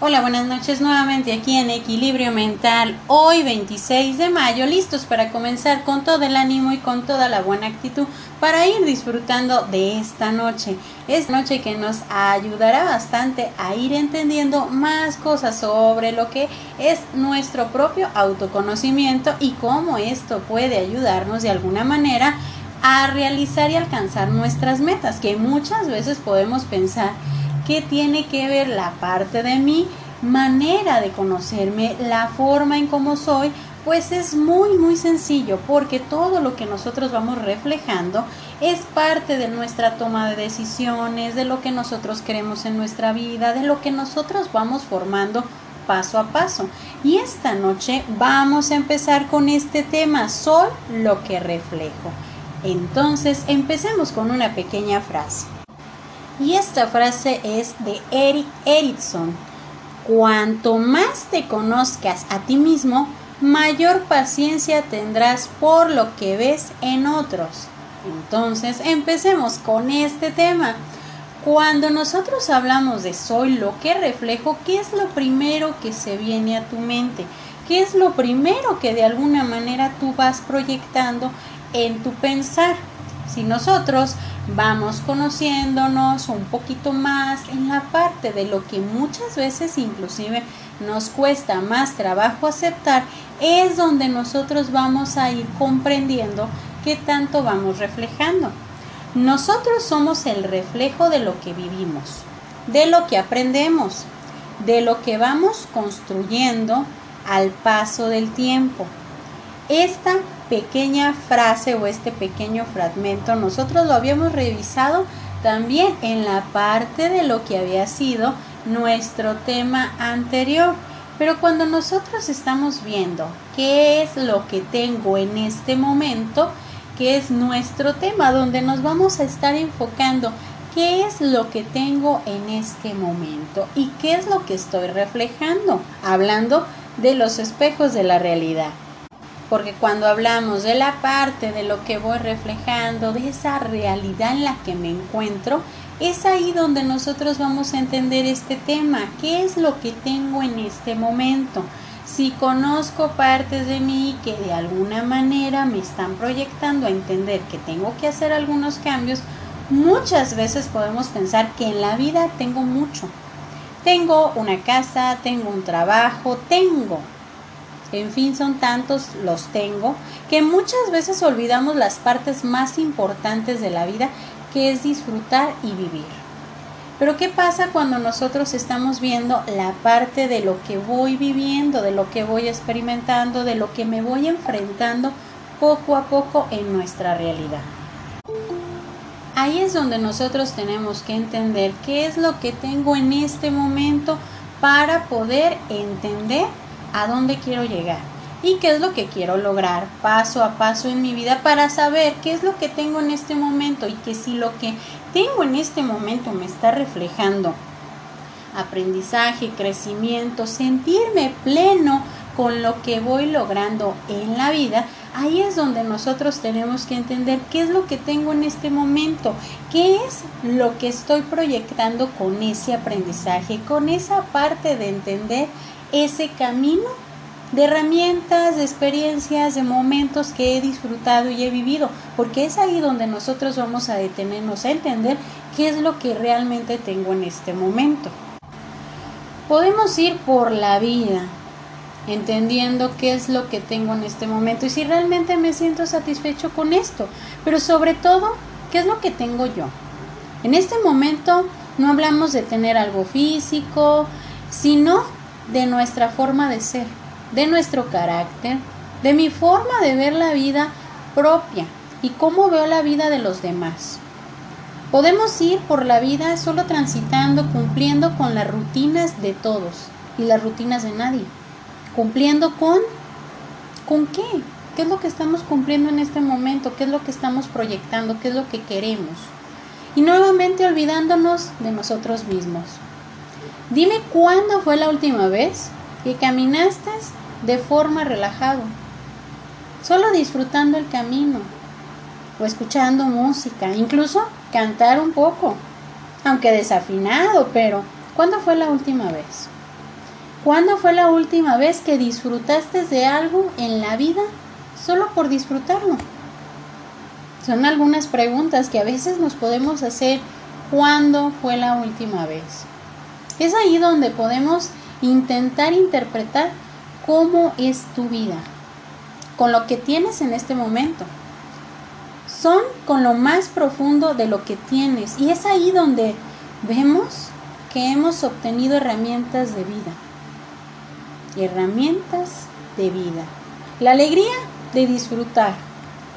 Hola, buenas noches nuevamente aquí en Equilibrio Mental. Hoy 26 de mayo, listos para comenzar con todo el ánimo y con toda la buena actitud para ir disfrutando de esta noche. Esta noche que nos ayudará bastante a ir entendiendo más cosas sobre lo que es nuestro propio autoconocimiento y cómo esto puede ayudarnos de alguna manera a realizar y alcanzar nuestras metas, que muchas veces podemos pensar que tiene que ver la parte de mi manera de conocerme, la forma en cómo soy, pues es muy muy sencillo porque todo lo que nosotros vamos reflejando es parte de nuestra toma de decisiones, de lo que nosotros queremos en nuestra vida, de lo que nosotros vamos formando paso a paso. Y esta noche vamos a empezar con este tema, soy lo que reflejo. Entonces empecemos con una pequeña frase. Y esta frase es de Eric Erickson. Cuanto más te conozcas a ti mismo, mayor paciencia tendrás por lo que ves en otros. Entonces, empecemos con este tema. Cuando nosotros hablamos de soy lo que reflejo, ¿qué es lo primero que se viene a tu mente? ¿Qué es lo primero que de alguna manera tú vas proyectando en tu pensar? Si nosotros vamos conociéndonos un poquito más en la parte de lo que muchas veces inclusive nos cuesta más trabajo aceptar, es donde nosotros vamos a ir comprendiendo qué tanto vamos reflejando. Nosotros somos el reflejo de lo que vivimos, de lo que aprendemos, de lo que vamos construyendo al paso del tiempo. Esta pequeña frase o este pequeño fragmento nosotros lo habíamos revisado también en la parte de lo que había sido nuestro tema anterior. Pero cuando nosotros estamos viendo qué es lo que tengo en este momento, que es nuestro tema, donde nos vamos a estar enfocando qué es lo que tengo en este momento y qué es lo que estoy reflejando, hablando de los espejos de la realidad porque cuando hablamos de la parte de lo que voy reflejando, de esa realidad en la que me encuentro, es ahí donde nosotros vamos a entender este tema, qué es lo que tengo en este momento. Si conozco partes de mí que de alguna manera me están proyectando a entender que tengo que hacer algunos cambios, muchas veces podemos pensar que en la vida tengo mucho. Tengo una casa, tengo un trabajo, tengo, en fin, son tantos los tengo que muchas veces olvidamos las partes más importantes de la vida, que es disfrutar y vivir. Pero ¿qué pasa cuando nosotros estamos viendo la parte de lo que voy viviendo, de lo que voy experimentando, de lo que me voy enfrentando poco a poco en nuestra realidad? Ahí es donde nosotros tenemos que entender qué es lo que tengo en este momento para poder entender a dónde quiero llegar y qué es lo que quiero lograr paso a paso en mi vida para saber qué es lo que tengo en este momento y que si lo que tengo en este momento me está reflejando aprendizaje, crecimiento, sentirme pleno con lo que voy logrando en la vida, ahí es donde nosotros tenemos que entender qué es lo que tengo en este momento, qué es lo que estoy proyectando con ese aprendizaje, con esa parte de entender ese camino de herramientas, de experiencias, de momentos que he disfrutado y he vivido, porque es ahí donde nosotros vamos a detenernos a entender qué es lo que realmente tengo en este momento. Podemos ir por la vida entendiendo qué es lo que tengo en este momento y si realmente me siento satisfecho con esto, pero sobre todo, qué es lo que tengo yo. En este momento no hablamos de tener algo físico, sino de nuestra forma de ser, de nuestro carácter, de mi forma de ver la vida propia y cómo veo la vida de los demás. Podemos ir por la vida solo transitando, cumpliendo con las rutinas de todos y las rutinas de nadie. Cumpliendo con... ¿Con qué? ¿Qué es lo que estamos cumpliendo en este momento? ¿Qué es lo que estamos proyectando? ¿Qué es lo que queremos? Y nuevamente olvidándonos de nosotros mismos. Dime cuándo fue la última vez que caminaste de forma relajado, solo disfrutando el camino o escuchando música, incluso cantar un poco, aunque desafinado, pero ¿cuándo fue la última vez? ¿Cuándo fue la última vez que disfrutaste de algo en la vida solo por disfrutarlo? Son algunas preguntas que a veces nos podemos hacer. ¿Cuándo fue la última vez? Es ahí donde podemos intentar interpretar cómo es tu vida, con lo que tienes en este momento. Son con lo más profundo de lo que tienes. Y es ahí donde vemos que hemos obtenido herramientas de vida. Herramientas de vida. La alegría de disfrutar.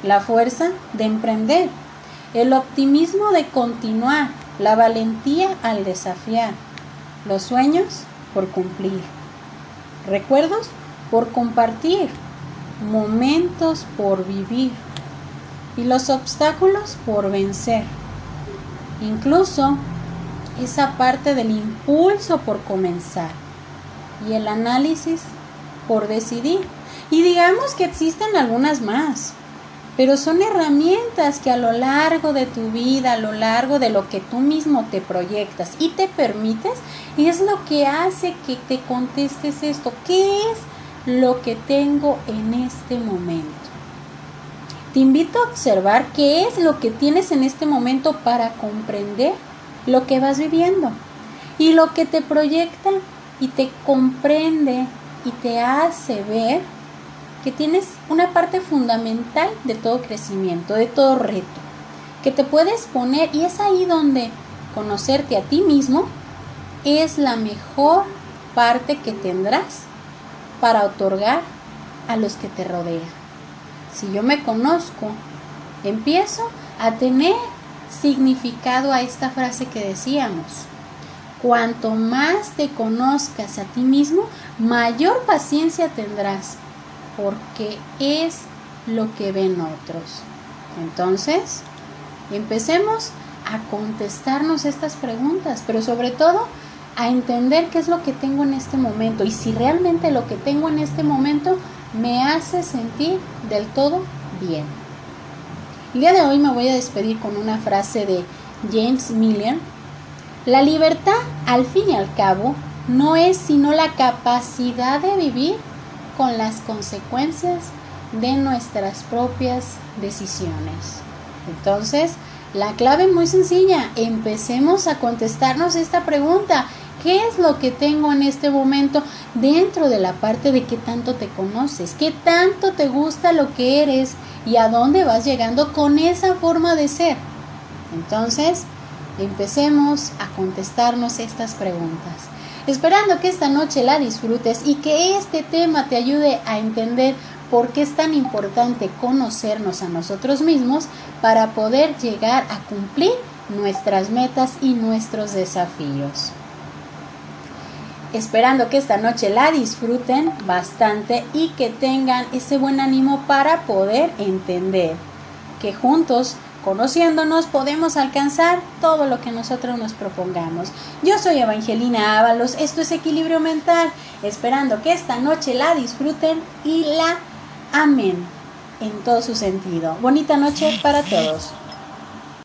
La fuerza de emprender. El optimismo de continuar. La valentía al desafiar. Los sueños por cumplir. Recuerdos por compartir. Momentos por vivir. Y los obstáculos por vencer. Incluso esa parte del impulso por comenzar. Y el análisis por decidir. Y digamos que existen algunas más pero son herramientas que a lo largo de tu vida, a lo largo de lo que tú mismo te proyectas y te permites, es lo que hace que te contestes esto. ¿Qué es lo que tengo en este momento? Te invito a observar qué es lo que tienes en este momento para comprender lo que vas viviendo y lo que te proyecta y te comprende y te hace ver que tienes una parte fundamental de todo crecimiento, de todo reto, que te puedes poner y es ahí donde conocerte a ti mismo es la mejor parte que tendrás para otorgar a los que te rodean. Si yo me conozco, empiezo a tener significado a esta frase que decíamos. Cuanto más te conozcas a ti mismo, mayor paciencia tendrás porque es lo que ven otros. Entonces, empecemos a contestarnos estas preguntas, pero sobre todo a entender qué es lo que tengo en este momento y si realmente lo que tengo en este momento me hace sentir del todo bien. El día de hoy me voy a despedir con una frase de James Miller. La libertad, al fin y al cabo, no es sino la capacidad de vivir con las consecuencias de nuestras propias decisiones. Entonces, la clave muy sencilla. Empecemos a contestarnos esta pregunta. ¿Qué es lo que tengo en este momento dentro de la parte de qué tanto te conoces? ¿Qué tanto te gusta lo que eres? ¿Y a dónde vas llegando con esa forma de ser? Entonces, empecemos a contestarnos estas preguntas esperando que esta noche la disfrutes y que este tema te ayude a entender por qué es tan importante conocernos a nosotros mismos para poder llegar a cumplir nuestras metas y nuestros desafíos. Esperando que esta noche la disfruten bastante y que tengan ese buen ánimo para poder entender que juntos Conociéndonos podemos alcanzar todo lo que nosotros nos propongamos. Yo soy Evangelina Ábalos, esto es Equilibrio Mental, esperando que esta noche la disfruten y la amen en todo su sentido. Bonita noche para todos.